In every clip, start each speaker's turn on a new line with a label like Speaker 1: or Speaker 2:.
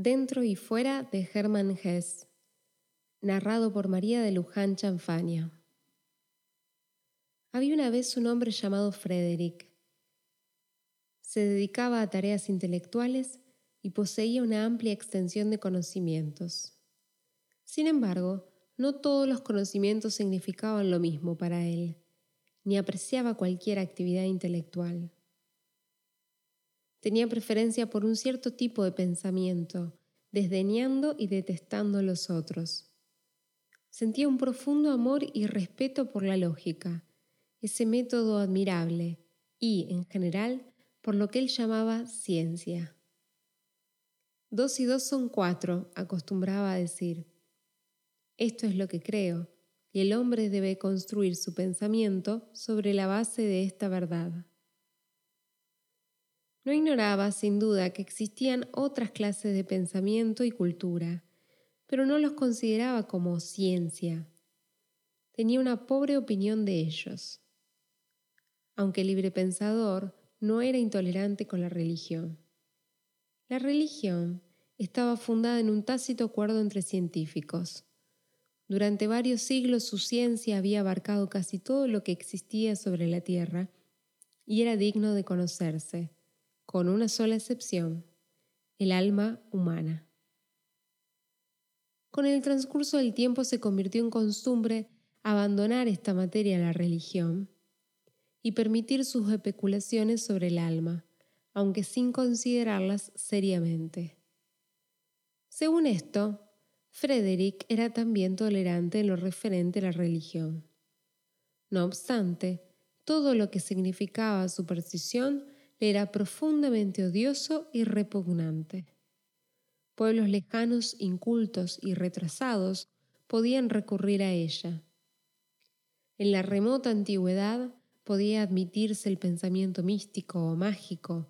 Speaker 1: Dentro y fuera de Hermann Hesse, narrado por María de Luján Chanfania. Había una vez un hombre llamado Frederick. Se dedicaba a tareas intelectuales y poseía una amplia extensión de conocimientos. Sin embargo, no todos los conocimientos significaban lo mismo para él, ni apreciaba cualquier actividad intelectual. Tenía preferencia por un cierto tipo de pensamiento, desdeñando y detestando a los otros. Sentía un profundo amor y respeto por la lógica, ese método admirable, y, en general, por lo que él llamaba ciencia. Dos y dos son cuatro, acostumbraba a decir. Esto es lo que creo, y el hombre debe construir su pensamiento sobre la base de esta verdad. No ignoraba, sin duda, que existían otras clases de pensamiento y cultura, pero no los consideraba como ciencia. Tenía una pobre opinión de ellos. Aunque libre pensador, no era intolerante con la religión. La religión estaba fundada en un tácito acuerdo entre científicos. Durante varios siglos su ciencia había abarcado casi todo lo que existía sobre la Tierra y era digno de conocerse con una sola excepción, el alma humana. Con el transcurso del tiempo se convirtió en costumbre abandonar esta materia a la religión y permitir sus especulaciones sobre el alma, aunque sin considerarlas seriamente. Según esto, Frederick era también tolerante en lo referente a la religión. No obstante, todo lo que significaba superstición era profundamente odioso y repugnante. Pueblos lejanos, incultos y retrasados podían recurrir a ella. En la remota antigüedad podía admitirse el pensamiento místico o mágico,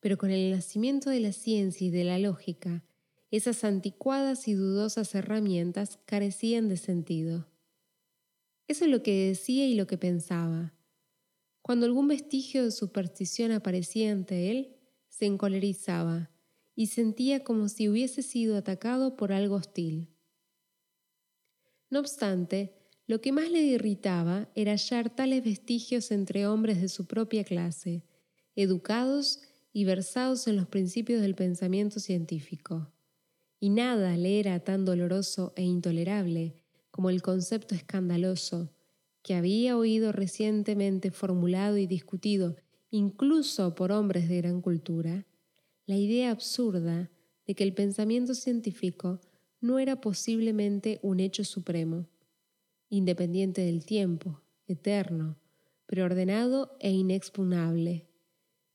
Speaker 1: pero con el nacimiento de la ciencia y de la lógica, esas anticuadas y dudosas herramientas carecían de sentido. Eso es lo que decía y lo que pensaba. Cuando algún vestigio de superstición aparecía ante él, se encolerizaba y sentía como si hubiese sido atacado por algo hostil. No obstante, lo que más le irritaba era hallar tales vestigios entre hombres de su propia clase, educados y versados en los principios del pensamiento científico. Y nada le era tan doloroso e intolerable como el concepto escandaloso que había oído recientemente formulado y discutido incluso por hombres de gran cultura, la idea absurda de que el pensamiento científico no era posiblemente un hecho supremo, independiente del tiempo, eterno, preordenado e inexpugnable,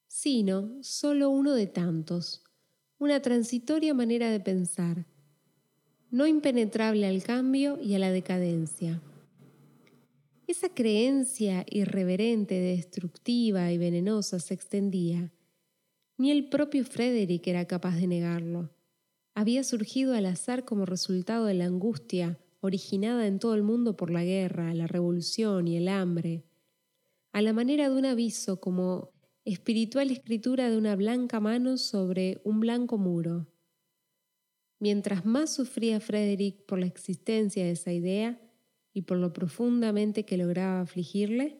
Speaker 1: sino solo uno de tantos, una transitoria manera de pensar, no impenetrable al cambio y a la decadencia. Esa creencia irreverente, destructiva y venenosa se extendía. Ni el propio Frederick era capaz de negarlo. Había surgido al azar como resultado de la angustia originada en todo el mundo por la guerra, la revolución y el hambre, a la manera de un aviso como espiritual escritura de una blanca mano sobre un blanco muro. Mientras más sufría Frederick por la existencia de esa idea, y por lo profundamente que lograba afligirle,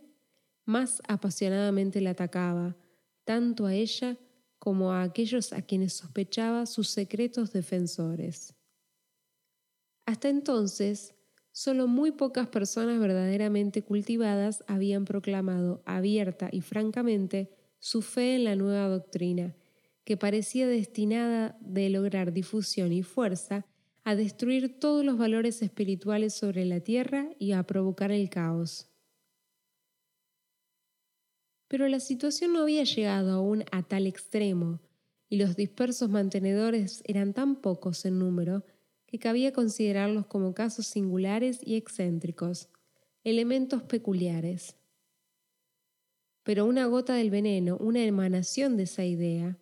Speaker 1: más apasionadamente la atacaba, tanto a ella como a aquellos a quienes sospechaba sus secretos defensores. Hasta entonces, solo muy pocas personas verdaderamente cultivadas habían proclamado abierta y francamente su fe en la nueva doctrina, que parecía destinada de lograr difusión y fuerza a destruir todos los valores espirituales sobre la tierra y a provocar el caos. Pero la situación no había llegado aún a tal extremo, y los dispersos mantenedores eran tan pocos en número que cabía considerarlos como casos singulares y excéntricos, elementos peculiares. Pero una gota del veneno, una emanación de esa idea,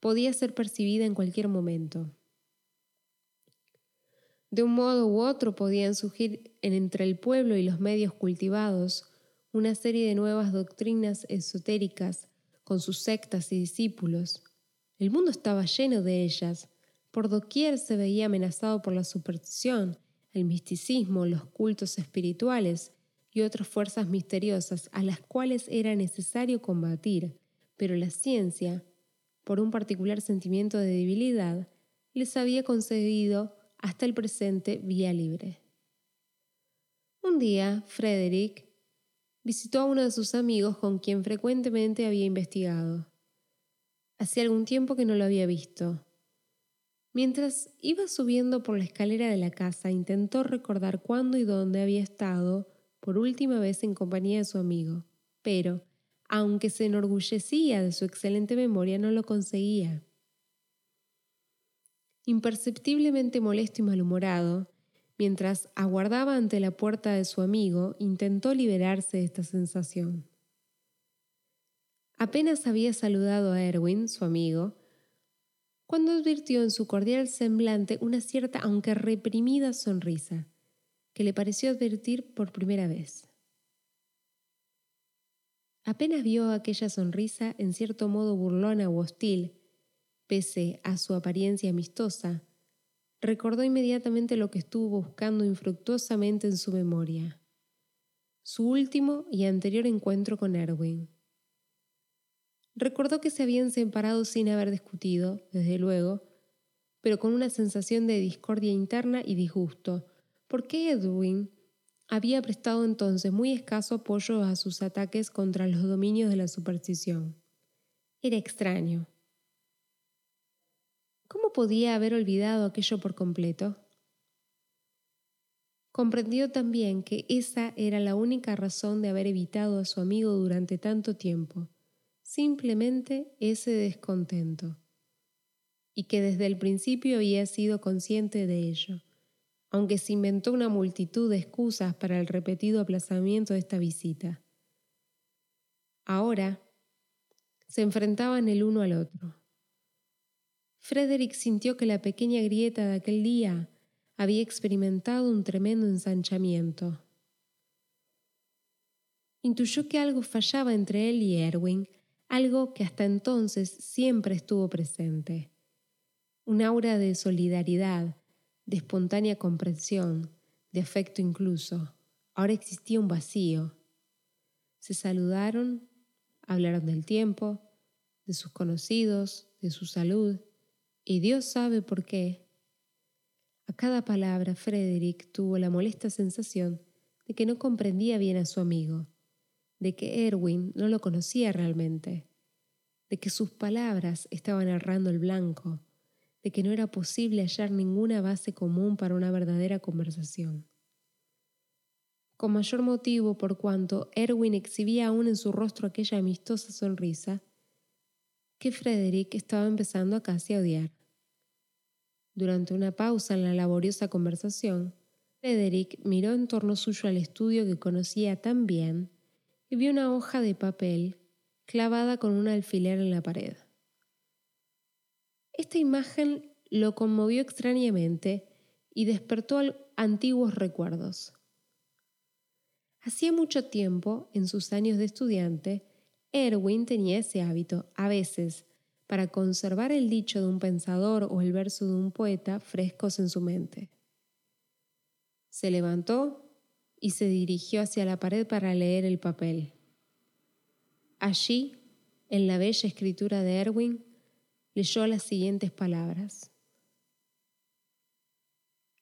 Speaker 1: podía ser percibida en cualquier momento. De un modo u otro podían surgir entre el pueblo y los medios cultivados una serie de nuevas doctrinas esotéricas con sus sectas y discípulos. El mundo estaba lleno de ellas, Por doquier se veía amenazado por la superstición, el misticismo, los cultos espirituales y otras fuerzas misteriosas a las cuales era necesario combatir, pero la ciencia, por un particular sentimiento de debilidad, les había concedido hasta el presente vía libre. Un día, Frederick visitó a uno de sus amigos con quien frecuentemente había investigado. Hacía algún tiempo que no lo había visto. Mientras iba subiendo por la escalera de la casa, intentó recordar cuándo y dónde había estado por última vez en compañía de su amigo, pero, aunque se enorgullecía de su excelente memoria, no lo conseguía. Imperceptiblemente molesto y malhumorado, mientras aguardaba ante la puerta de su amigo, intentó liberarse de esta sensación. Apenas había saludado a Erwin, su amigo, cuando advirtió en su cordial semblante una cierta, aunque reprimida, sonrisa, que le pareció advertir por primera vez. Apenas vio aquella sonrisa, en cierto modo burlona o hostil, pese a su apariencia amistosa, recordó inmediatamente lo que estuvo buscando infructuosamente en su memoria, su último y anterior encuentro con Erwin. Recordó que se habían separado sin haber discutido, desde luego, pero con una sensación de discordia interna y disgusto, porque Edwin había prestado entonces muy escaso apoyo a sus ataques contra los dominios de la superstición. Era extraño. ¿Cómo podía haber olvidado aquello por completo? Comprendió también que esa era la única razón de haber evitado a su amigo durante tanto tiempo simplemente ese descontento, y que desde el principio había sido consciente de ello, aunque se inventó una multitud de excusas para el repetido aplazamiento de esta visita. Ahora se enfrentaban el uno al otro. Frederick sintió que la pequeña grieta de aquel día había experimentado un tremendo ensanchamiento. Intuyó que algo fallaba entre él y Erwin algo que hasta entonces siempre estuvo presente. Un aura de solidaridad, de espontánea comprensión, de afecto incluso. Ahora existía un vacío. Se saludaron, hablaron del tiempo, de sus conocidos, de su salud, y Dios sabe por qué. A cada palabra Frederick tuvo la molesta sensación de que no comprendía bien a su amigo de que Erwin no lo conocía realmente, de que sus palabras estaban errando el blanco, de que no era posible hallar ninguna base común para una verdadera conversación. Con mayor motivo por cuanto Erwin exhibía aún en su rostro aquella amistosa sonrisa que Frederick estaba empezando a casi a odiar. Durante una pausa en la laboriosa conversación, Frederick miró en torno suyo al estudio que conocía tan bien y vio una hoja de papel clavada con un alfiler en la pared. Esta imagen lo conmovió extrañamente y despertó antiguos recuerdos. Hacía mucho tiempo, en sus años de estudiante, Erwin tenía ese hábito, a veces, para conservar el dicho de un pensador o el verso de un poeta frescos en su mente. Se levantó, y se dirigió hacia la pared para leer el papel. Allí, en la bella escritura de Erwin, leyó las siguientes palabras.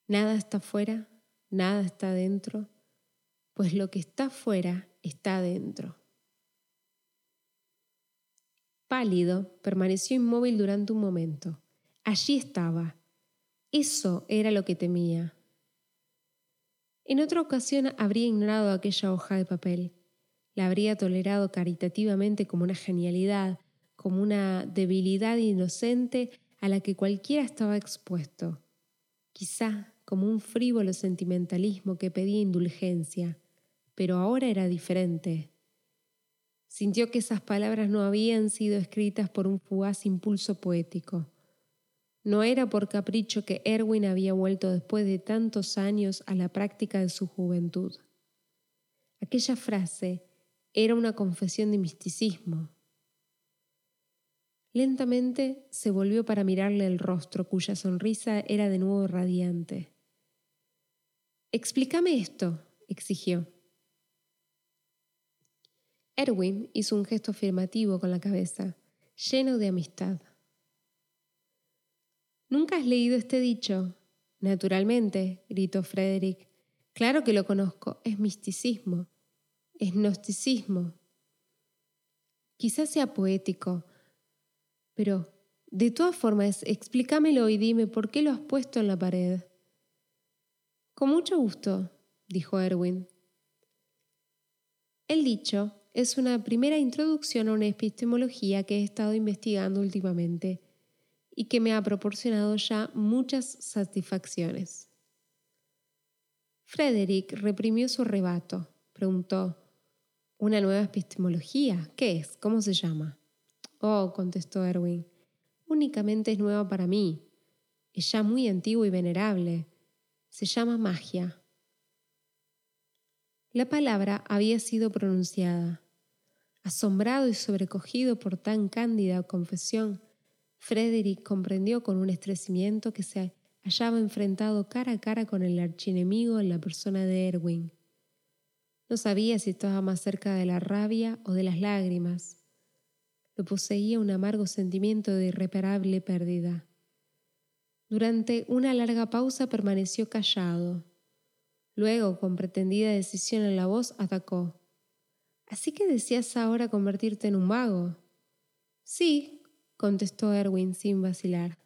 Speaker 1: Nada está fuera, nada está dentro, pues lo que está fuera está dentro. Pálido, permaneció inmóvil durante un momento. Allí estaba. Eso era lo que temía. En otra ocasión habría ignorado aquella hoja de papel. La habría tolerado caritativamente como una genialidad, como una debilidad inocente a la que cualquiera estaba expuesto. Quizá como un frívolo sentimentalismo que pedía indulgencia, pero ahora era diferente. Sintió que esas palabras no habían sido escritas por un fugaz impulso poético. No era por capricho que Erwin había vuelto después de tantos años a la práctica de su juventud. Aquella frase era una confesión de misticismo. Lentamente se volvió para mirarle el rostro, cuya sonrisa era de nuevo radiante. Explícame esto, exigió. Erwin hizo un gesto afirmativo con la cabeza, lleno de amistad. ¿Nunca has leído este dicho? Naturalmente, gritó Frederick. Claro que lo conozco, es misticismo, es gnosticismo. Quizás sea poético, pero de todas formas, explícamelo y dime por qué lo has puesto en la pared. Con mucho gusto, dijo Erwin. El dicho es una primera introducción a una epistemología que he estado investigando últimamente y que me ha proporcionado ya muchas satisfacciones. Frederick reprimió su arrebato. Preguntó, ¿Una nueva epistemología? ¿Qué es? ¿Cómo se llama? Oh, contestó Erwin, únicamente es nueva para mí. Es ya muy antiguo y venerable. Se llama magia. La palabra había sido pronunciada. Asombrado y sobrecogido por tan cándida confesión, Frederick comprendió con un estremecimiento que se hallaba enfrentado cara a cara con el archienemigo en la persona de Erwin. No sabía si estaba más cerca de la rabia o de las lágrimas. Lo poseía un amargo sentimiento de irreparable pérdida. Durante una larga pausa permaneció callado. Luego, con pretendida decisión en la voz, atacó. ¿Así que deseas ahora convertirte en un mago? Sí, contestó Erwin sin vacilar.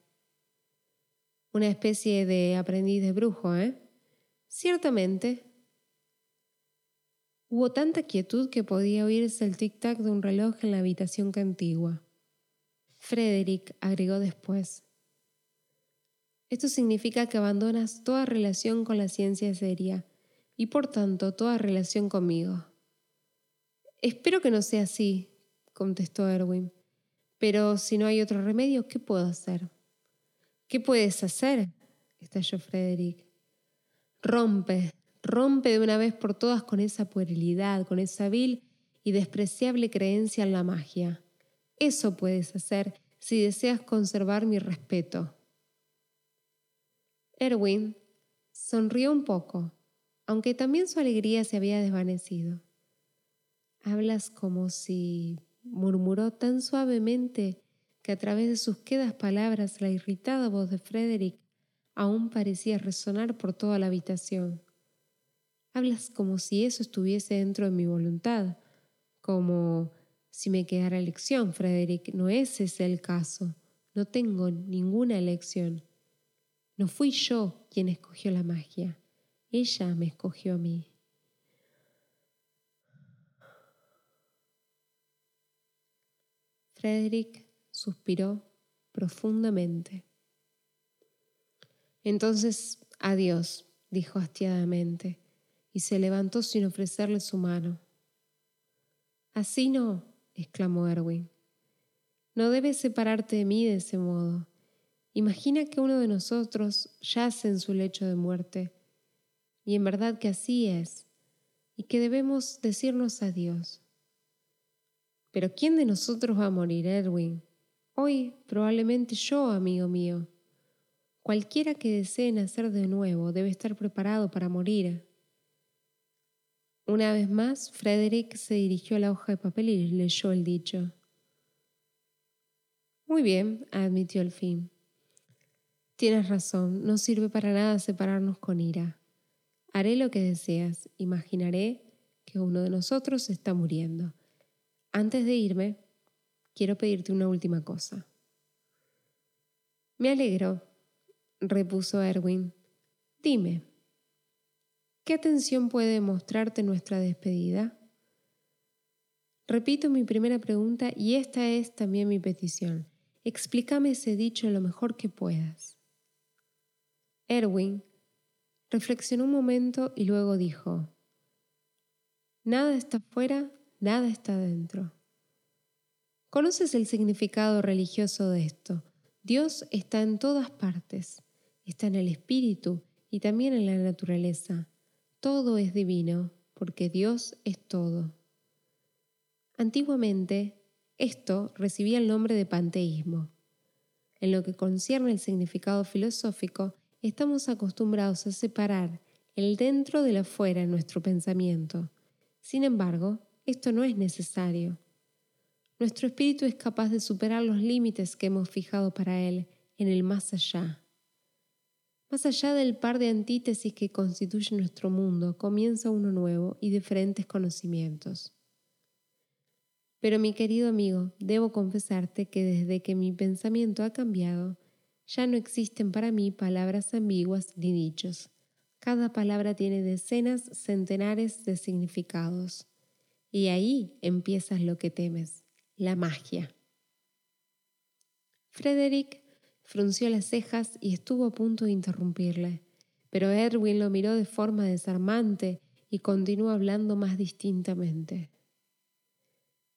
Speaker 1: Una especie de aprendiz de brujo, ¿eh? Ciertamente. Hubo tanta quietud que podía oírse el tic-tac de un reloj en la habitación contigua. Frederick agregó después. Esto significa que abandonas toda relación con la ciencia seria y por tanto toda relación conmigo. Espero que no sea así, contestó Erwin. Pero si no hay otro remedio, ¿qué puedo hacer? ¿Qué puedes hacer? estalló Frederick. Rompe, rompe de una vez por todas con esa puerilidad, con esa vil y despreciable creencia en la magia. Eso puedes hacer si deseas conservar mi respeto. Erwin sonrió un poco, aunque también su alegría se había desvanecido. Hablas como si... murmuró tan suavemente que a través de sus quedas palabras la irritada voz de Frederick aún parecía resonar por toda la habitación. Hablas como si eso estuviese dentro de mi voluntad, como si me quedara elección, Frederick. No es ese el caso. No tengo ninguna elección. No fui yo quien escogió la magia. Ella me escogió a mí. Frederick suspiró profundamente. Entonces, adiós, dijo hastiadamente, y se levantó sin ofrecerle su mano. Así no, exclamó Erwin. No debes separarte de mí de ese modo. Imagina que uno de nosotros yace en su lecho de muerte, y en verdad que así es, y que debemos decirnos adiós. Pero ¿quién de nosotros va a morir, Erwin? Hoy probablemente yo, amigo mío. Cualquiera que desee nacer de nuevo debe estar preparado para morir. Una vez más, Frederick se dirigió a la hoja de papel y leyó el dicho. Muy bien, admitió el fin. Tienes razón, no sirve para nada separarnos con ira. Haré lo que deseas, imaginaré que uno de nosotros está muriendo. Antes de irme, quiero pedirte una última cosa. Me alegro, repuso Erwin. Dime, ¿qué atención puede mostrarte nuestra despedida? Repito mi primera pregunta y esta es también mi petición. Explícame ese dicho lo mejor que puedas. Erwin reflexionó un momento y luego dijo, Nada está fuera nada está dentro. ¿Conoces el significado religioso de esto? Dios está en todas partes, está en el espíritu y también en la naturaleza. Todo es divino, porque Dios es todo. Antiguamente, Esto recibía el nombre de panteísmo. En lo que concierne el significado filosófico, estamos acostumbrados a separar el dentro del afuera en nuestro pensamiento. Sin embargo, esto no es necesario. Nuestro espíritu es capaz de superar los límites que hemos fijado para él en el más allá. Más allá del par de antítesis que constituye nuestro mundo, comienza uno nuevo y diferentes conocimientos. Pero mi querido amigo, debo confesarte que desde que mi pensamiento ha cambiado, ya no existen para mí palabras ambiguas ni dichos. Cada palabra tiene decenas, centenares de significados. Y ahí empiezas lo que temes, la magia. Frederick frunció las cejas y estuvo a punto de interrumpirle, pero Erwin lo miró de forma desarmante y continuó hablando más distintamente.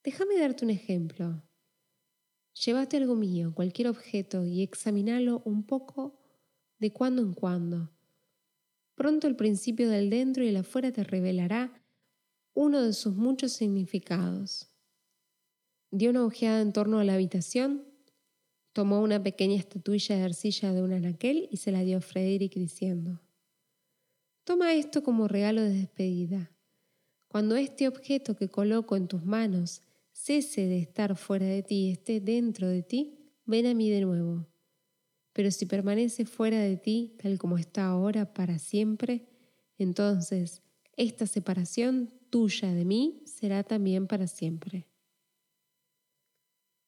Speaker 1: Déjame darte un ejemplo. Llévate algo mío, cualquier objeto, y examínalo un poco de cuando en cuando. Pronto el principio del dentro y el afuera te revelará uno de sus muchos significados. Dio una ojeada en torno a la habitación, tomó una pequeña estatuilla de arcilla de un anaquel y se la dio a Frederick diciendo, Toma esto como regalo de despedida. Cuando este objeto que coloco en tus manos cese de estar fuera de ti y esté dentro de ti, ven a mí de nuevo. Pero si permanece fuera de ti, tal como está ahora para siempre, entonces esta separación tuya de mí será también para siempre.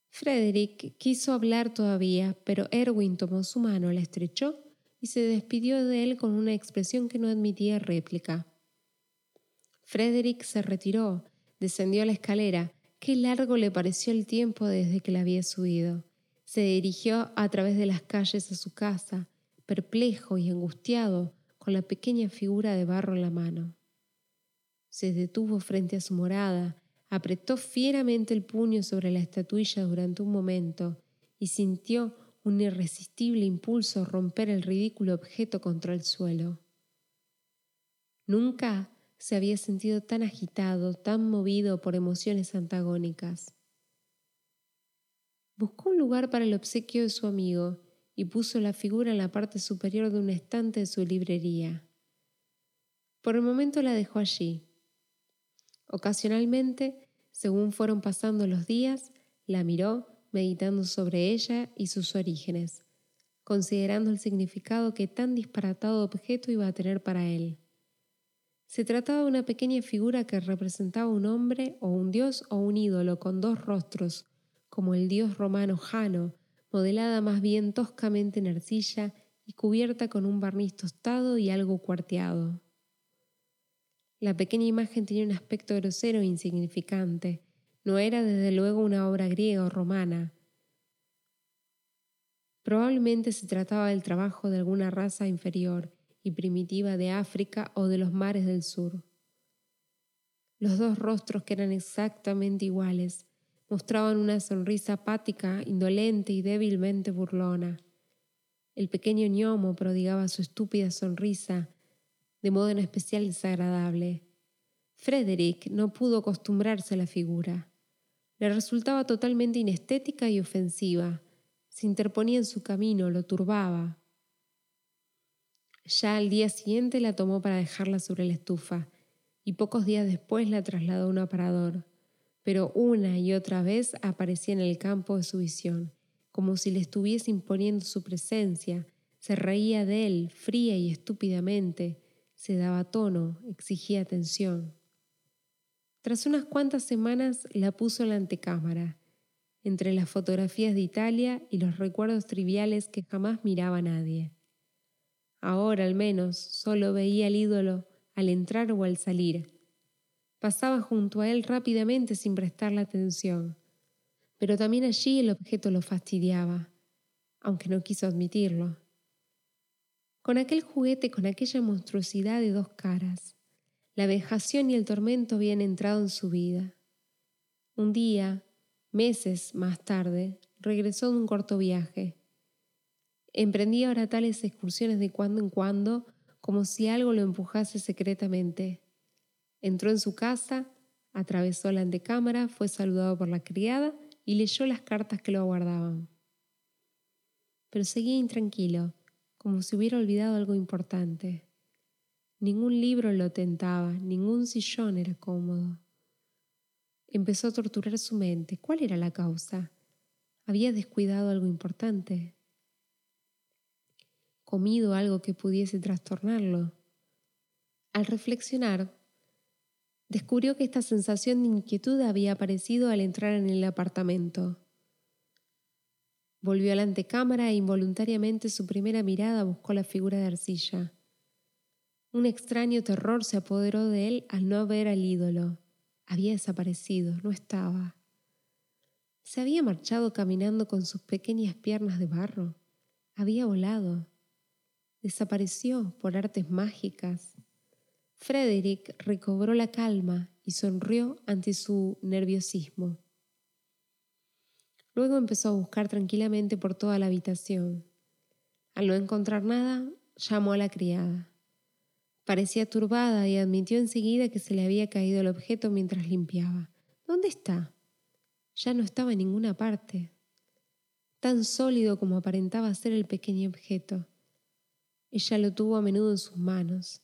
Speaker 1: Frederick quiso hablar todavía, pero Erwin tomó su mano, la estrechó y se despidió de él con una expresión que no admitía réplica. Frederick se retiró, descendió la escalera Qué largo le pareció el tiempo desde que la había subido. Se dirigió a través de las calles a su casa, perplejo y angustiado, con la pequeña figura de barro en la mano. Se detuvo frente a su morada, apretó fieramente el puño sobre la estatuilla durante un momento y sintió un irresistible impulso romper el ridículo objeto contra el suelo. Nunca se había sentido tan agitado, tan movido por emociones antagónicas. Buscó un lugar para el obsequio de su amigo y puso la figura en la parte superior de un estante de su librería. Por el momento la dejó allí. Ocasionalmente, según fueron pasando los días, la miró meditando sobre ella y sus orígenes, considerando el significado que tan disparatado objeto iba a tener para él. Se trataba de una pequeña figura que representaba un hombre o un dios o un ídolo con dos rostros, como el dios romano Jano, modelada más bien toscamente en arcilla y cubierta con un barniz tostado y algo cuarteado. La pequeña imagen tenía un aspecto grosero e insignificante. No era desde luego una obra griega o romana. Probablemente se trataba del trabajo de alguna raza inferior, y primitiva de África o de los mares del sur. Los dos rostros, que eran exactamente iguales, mostraban una sonrisa apática, indolente y débilmente burlona. El pequeño ñomo prodigaba su estúpida sonrisa, de modo en especial desagradable. Frederick no pudo acostumbrarse a la figura. Le resultaba totalmente inestética y ofensiva. Se interponía en su camino, lo turbaba. Ya al día siguiente la tomó para dejarla sobre la estufa y pocos días después la trasladó a un aparador. Pero una y otra vez aparecía en el campo de su visión, como si le estuviese imponiendo su presencia, se reía de él fría y estúpidamente, se daba tono, exigía atención. Tras unas cuantas semanas la puso en la antecámara, entre las fotografías de Italia y los recuerdos triviales que jamás miraba nadie. Ahora al menos solo veía al ídolo al entrar o al salir. Pasaba junto a él rápidamente sin prestarle atención, pero también allí el objeto lo fastidiaba, aunque no quiso admitirlo. Con aquel juguete, con aquella monstruosidad de dos caras, la vejación y el tormento habían entrado en su vida. Un día, meses más tarde, regresó de un corto viaje Emprendía ahora tales excursiones de cuando en cuando, como si algo lo empujase secretamente. Entró en su casa, atravesó la antecámara, fue saludado por la criada y leyó las cartas que lo aguardaban. Pero seguía intranquilo, como si hubiera olvidado algo importante. Ningún libro lo tentaba, ningún sillón era cómodo. Empezó a torturar su mente. ¿Cuál era la causa? ¿Había descuidado algo importante? ¿Comido algo que pudiese trastornarlo? Al reflexionar, descubrió que esta sensación de inquietud había aparecido al entrar en el apartamento. Volvió a la antecámara e involuntariamente su primera mirada buscó la figura de arcilla. Un extraño terror se apoderó de él al no ver al ídolo. Había desaparecido, no estaba. Se había marchado caminando con sus pequeñas piernas de barro. Había volado. Desapareció por artes mágicas. Frederick recobró la calma y sonrió ante su nerviosismo. Luego empezó a buscar tranquilamente por toda la habitación. Al no encontrar nada, llamó a la criada. Parecía turbada y admitió enseguida que se le había caído el objeto mientras limpiaba. ¿Dónde está? Ya no estaba en ninguna parte. Tan sólido como aparentaba ser el pequeño objeto. Ella lo tuvo a menudo en sus manos.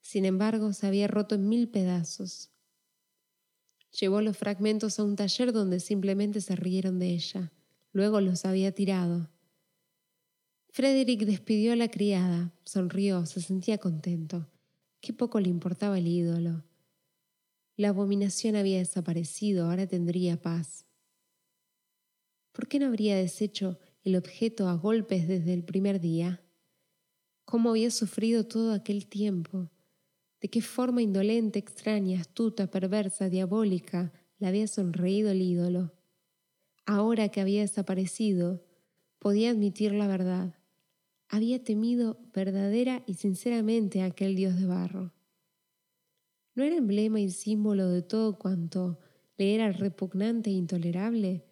Speaker 1: Sin embargo, se había roto en mil pedazos. Llevó los fragmentos a un taller donde simplemente se rieron de ella. Luego los había tirado. Frederick despidió a la criada, sonrió, se sentía contento. Qué poco le importaba el ídolo. La abominación había desaparecido, ahora tendría paz. ¿Por qué no habría deshecho el objeto a golpes desde el primer día? ¿Cómo había sufrido todo aquel tiempo? ¿De qué forma indolente, extraña, astuta, perversa, diabólica le había sonreído el ídolo? Ahora que había desaparecido, podía admitir la verdad había temido verdadera y sinceramente a aquel dios de barro. ¿No era emblema y símbolo de todo cuanto le era repugnante e intolerable?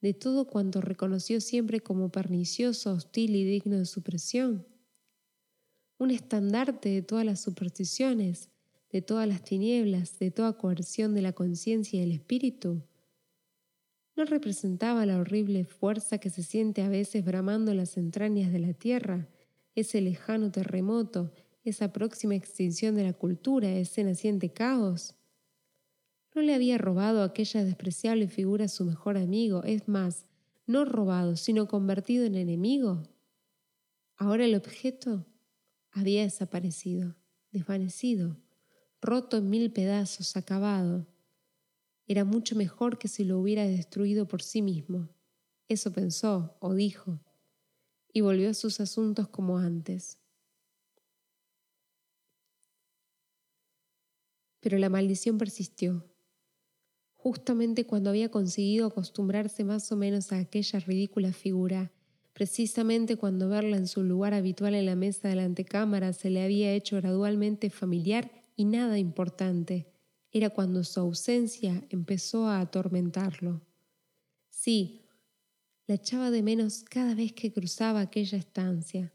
Speaker 1: ¿De todo cuanto reconoció siempre como pernicioso, hostil y digno de supresión? Un estandarte de todas las supersticiones, de todas las tinieblas, de toda coerción de la conciencia y del espíritu? no representaba la horrible fuerza que se siente a veces bramando las entrañas de la tierra, ese lejano terremoto, esa próxima extinción de la cultura, ese naciente caos. No le había robado aquella despreciable figura a su mejor amigo, es más, no robado, sino convertido en enemigo. Ahora el objeto había desaparecido, desvanecido, roto en mil pedazos, acabado. Era mucho mejor que si lo hubiera destruido por sí mismo. Eso pensó o dijo, y volvió a sus asuntos como antes. Pero la maldición persistió. Justamente cuando había conseguido acostumbrarse más o menos a aquella ridícula figura, precisamente cuando verla en su lugar habitual en la mesa de la antecámara se le había hecho gradualmente familiar y nada importante, era cuando su ausencia empezó a atormentarlo. Sí, la echaba de menos cada vez que cruzaba aquella estancia.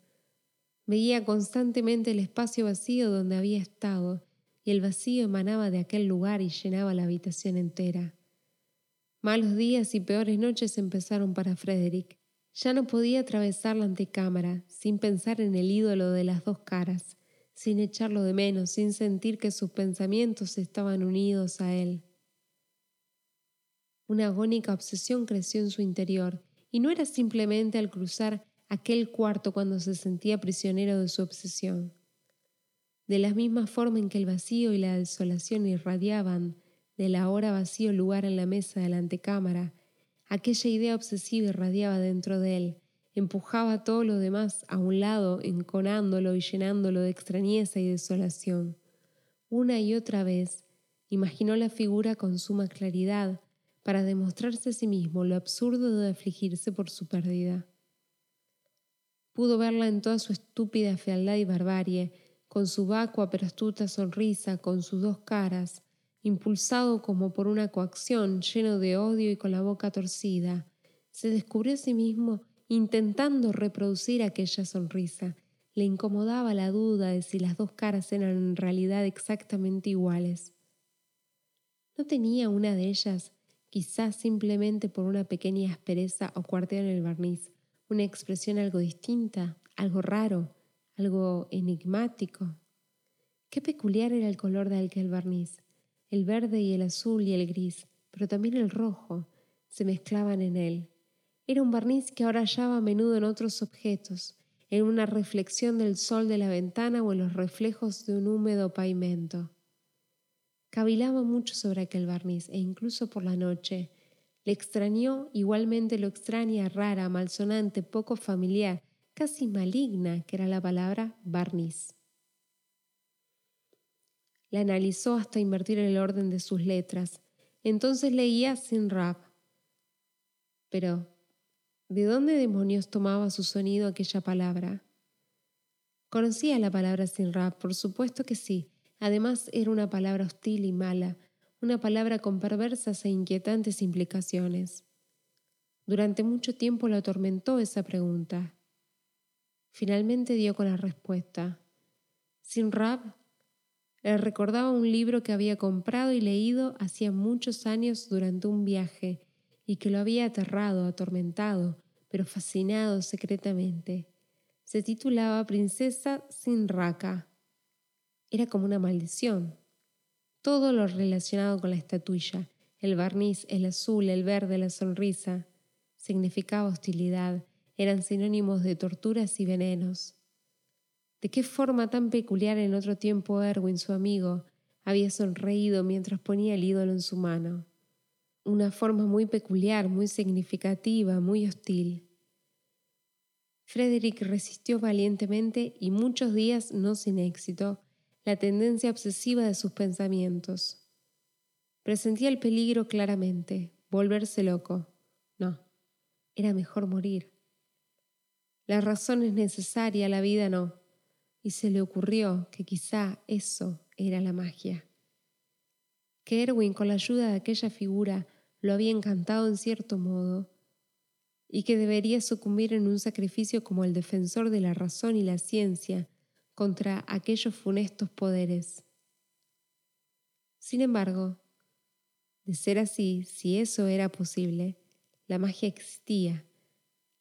Speaker 1: Veía constantemente el espacio vacío donde había estado, y el vacío emanaba de aquel lugar y llenaba la habitación entera. Malos días y peores noches empezaron para Frederick. Ya no podía atravesar la antecámara sin pensar en el ídolo de las dos caras sin echarlo de menos, sin sentir que sus pensamientos estaban unidos a él. Una agónica obsesión creció en su interior, y no era simplemente al cruzar aquel cuarto cuando se sentía prisionero de su obsesión. De la misma forma en que el vacío y la desolación irradiaban del ahora vacío lugar en la mesa de la antecámara, aquella idea obsesiva irradiaba dentro de él, empujaba todo lo demás a un lado, enconándolo y llenándolo de extrañeza y desolación. Una y otra vez imaginó la figura con suma claridad para demostrarse a sí mismo lo absurdo de afligirse por su pérdida. Pudo verla en toda su estúpida fealdad y barbarie, con su vacua pero astuta sonrisa, con sus dos caras, impulsado como por una coacción, lleno de odio y con la boca torcida, se descubrió a sí mismo intentando reproducir aquella sonrisa. Le incomodaba la duda de si las dos caras eran en realidad exactamente iguales. ¿No tenía una de ellas quizás simplemente por una pequeña aspereza o cuarteo en el barniz, una expresión algo distinta, algo raro, algo enigmático. Qué peculiar era el color de aquel barniz, el verde y el azul y el gris, pero también el rojo, se mezclaban en él. Era un barniz que ahora hallaba a menudo en otros objetos, en una reflexión del sol de la ventana o en los reflejos de un húmedo pavimento. Cavilaba mucho sobre aquel barniz e incluso por la noche. Le extrañó igualmente lo extraña, rara, malsonante, poco familiar, casi maligna, que era la palabra barniz. La analizó hasta invertir el orden de sus letras. Entonces leía sin rap. Pero, ¿de dónde demonios tomaba su sonido aquella palabra? Conocía la palabra sin rap, por supuesto que sí, Además, era una palabra hostil y mala, una palabra con perversas e inquietantes implicaciones. Durante mucho tiempo lo atormentó esa pregunta. Finalmente dio con la respuesta. Sin Rab, le recordaba un libro que había comprado y leído hacía muchos años durante un viaje y que lo había aterrado, atormentado, pero fascinado secretamente. Se titulaba Princesa sin Raka era como una maldición. Todo lo relacionado con la estatuilla, el barniz, el azul, el verde, la sonrisa, significaba hostilidad, eran sinónimos de torturas y venenos. ¿De qué forma tan peculiar en otro tiempo Erwin, su amigo, había sonreído mientras ponía el ídolo en su mano? Una forma muy peculiar, muy significativa, muy hostil. Frederick resistió valientemente y muchos días, no sin éxito, la tendencia obsesiva de sus pensamientos. Presentía el peligro claramente, volverse loco. No, era mejor morir. La razón es necesaria, la vida no. Y se le ocurrió que quizá eso era la magia. Que Erwin, con la ayuda de aquella figura, lo había encantado en cierto modo, y que debería sucumbir en un sacrificio como el defensor de la razón y la ciencia, contra aquellos funestos poderes. Sin embargo, de ser así, si eso era posible, la magia existía,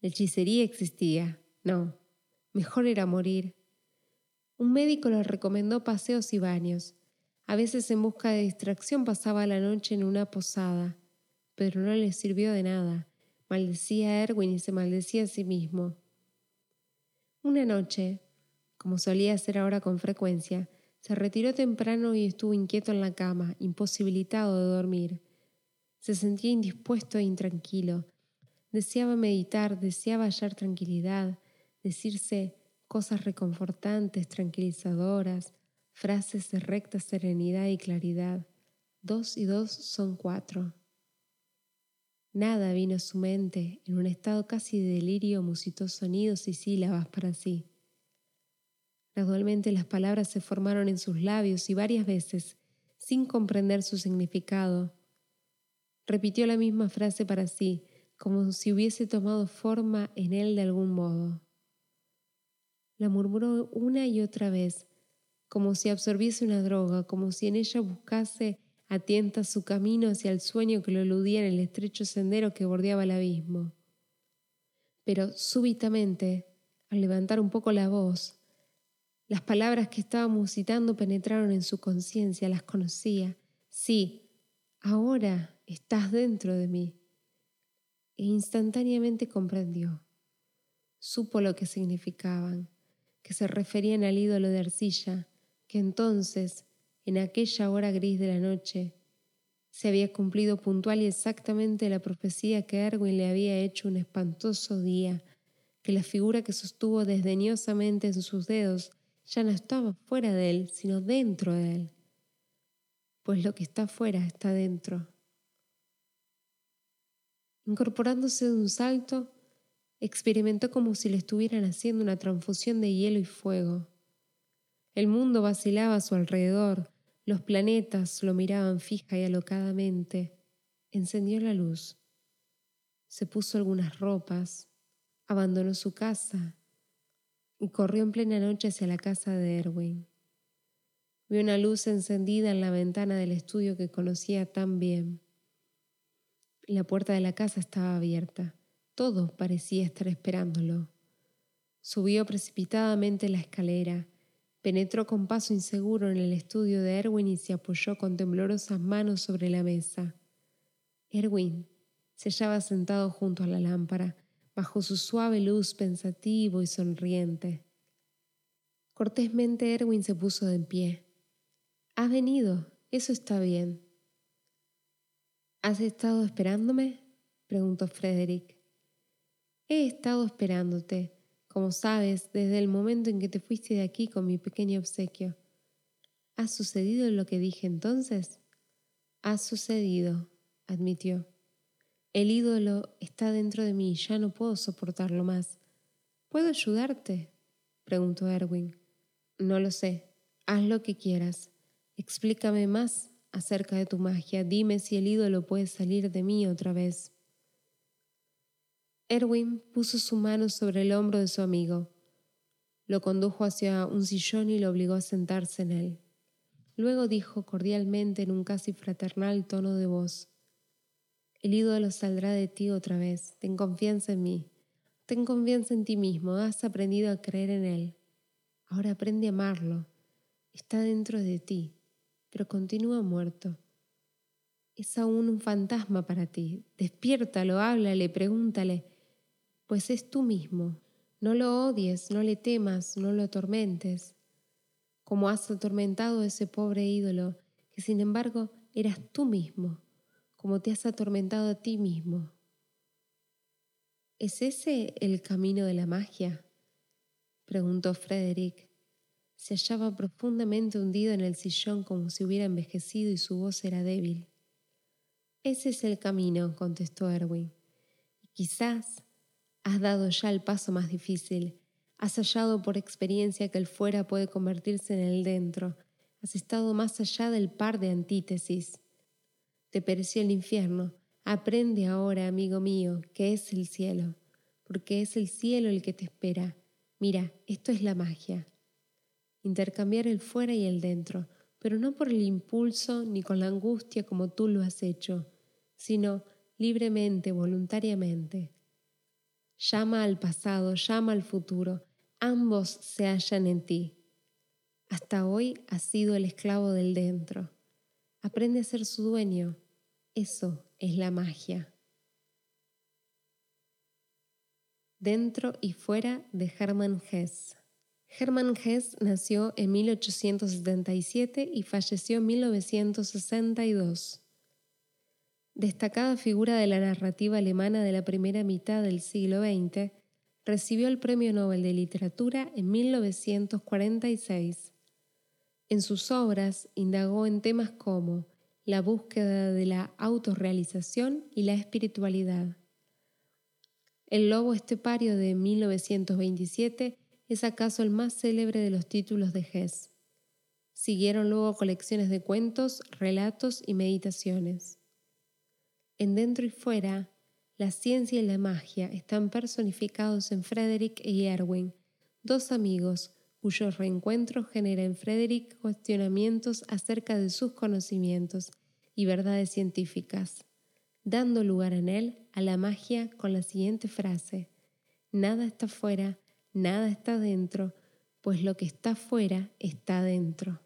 Speaker 1: la hechicería existía, no, mejor era morir. Un médico le recomendó paseos y baños. A veces en busca de distracción pasaba la noche en una posada, pero no le sirvió de nada. Maldecía a Erwin y se maldecía a sí mismo. Una noche, como solía hacer ahora con frecuencia, se retiró temprano y estuvo inquieto en la cama, imposibilitado de dormir. Se sentía indispuesto e intranquilo. Deseaba meditar, deseaba hallar tranquilidad, decirse cosas reconfortantes, tranquilizadoras, frases de recta serenidad y claridad. Dos y dos son cuatro. Nada vino a su mente, en un estado casi de delirio musitó sonidos y sílabas para sí. Gradualmente las palabras se formaron en sus labios y varias veces, sin comprender su significado, repitió la misma frase para sí, como si hubiese tomado forma en él de algún modo. La murmuró una y otra vez, como si absorbiese una droga, como si en ella buscase a tientas su camino hacia el sueño que lo eludía en el estrecho sendero que bordeaba el abismo. Pero súbitamente, al levantar un poco la voz, las palabras que estaba musitando penetraron en su conciencia, las conocía. Sí, ahora estás dentro de mí. E instantáneamente comprendió. Supo lo que significaban, que se referían al ídolo de arcilla, que entonces, en aquella hora gris de la noche, se había cumplido puntual y exactamente la profecía que Erwin le había hecho un espantoso día, que la figura que sostuvo desdeñosamente en sus dedos ya no estaba fuera de él, sino dentro de él. Pues lo que está fuera está dentro. Incorporándose de un salto, experimentó como si le estuvieran haciendo una transfusión de hielo y fuego. El mundo vacilaba a su alrededor, los planetas lo miraban fija y alocadamente. Encendió la luz. Se puso algunas ropas, abandonó su casa y corrió en plena noche hacia la casa de Erwin. Vio una luz encendida en la ventana del estudio que conocía tan bien. La puerta de la casa estaba abierta. Todo parecía estar esperándolo. Subió precipitadamente la escalera, penetró con paso inseguro en el estudio de Erwin y se apoyó con temblorosas manos sobre la mesa. Erwin se hallaba sentado junto a la lámpara, bajo su suave luz pensativo y sonriente. Cortésmente Erwin se puso de pie. Has venido, eso está bien. ¿Has estado esperándome? preguntó Frederick. He estado esperándote, como sabes, desde el momento en que te fuiste de aquí con mi pequeño obsequio. ¿Ha sucedido lo que dije entonces? Ha sucedido, admitió. El ídolo está dentro de mí y ya no puedo soportarlo más. ¿Puedo ayudarte? preguntó Erwin. No lo sé. Haz lo que quieras. Explícame más acerca de tu magia. Dime si el ídolo puede salir de mí otra vez. Erwin puso su mano sobre el hombro de su amigo. Lo condujo hacia un sillón y lo obligó a sentarse en él. Luego dijo cordialmente en un casi fraternal tono de voz, El ídolo saldrá de ti otra vez. Ten confianza en mí. Ten confianza en ti mismo. Has aprendido a creer en él. Ahora aprende a amarlo. Está dentro de ti, pero continúa muerto es aún un fantasma para ti. Despiértalo, háblale, pregúntale pues es tú mismo. No lo odies, no le temas, no lo atormentes, como has atormentado a ese pobre ídolo, que sin embargo eras tú mismo, como te has atormentado a ti mismo. ¿Es ese el camino de la magia? preguntó Frederick. Se hallaba profundamente hundido en el sillón como si hubiera envejecido y su voz era débil. Ese es el camino, contestó Erwin. Y quizás Has dado ya el paso más difícil. Has hallado por experiencia que el fuera puede convertirse en el dentro. Has estado más allá del par de antítesis. Te pereció el infierno. Aprende ahora, amigo mío, que es el cielo, porque es el cielo el que te espera. Mira, esto es la magia. Intercambiar el fuera y el dentro, pero no por el impulso ni con la angustia como tú lo has hecho, sino libremente, voluntariamente. Llama al pasado, llama al futuro, ambos se hallan en ti. Hasta hoy has sido el esclavo del dentro. Aprende a ser su dueño. Eso es la magia. Dentro y fuera de Hermann Hesse. Hermann Hesse nació en 1877 y falleció en 1962 destacada figura de la narrativa alemana de la primera mitad del siglo XX, recibió el Premio Nobel de Literatura en 1946. En sus obras indagó en temas como la búsqueda de la autorrealización y la espiritualidad. El Lobo Estepario de 1927 es acaso el más célebre de los títulos de Hess. Siguieron luego colecciones de cuentos, relatos y meditaciones. En dentro y fuera, la ciencia y la magia están personificados en Frederick y Erwin, dos amigos cuyo reencuentro genera en Frederick cuestionamientos acerca de sus conocimientos y verdades científicas, dando lugar en él a la magia con la siguiente frase, Nada está fuera, nada está dentro, pues lo que está fuera está dentro.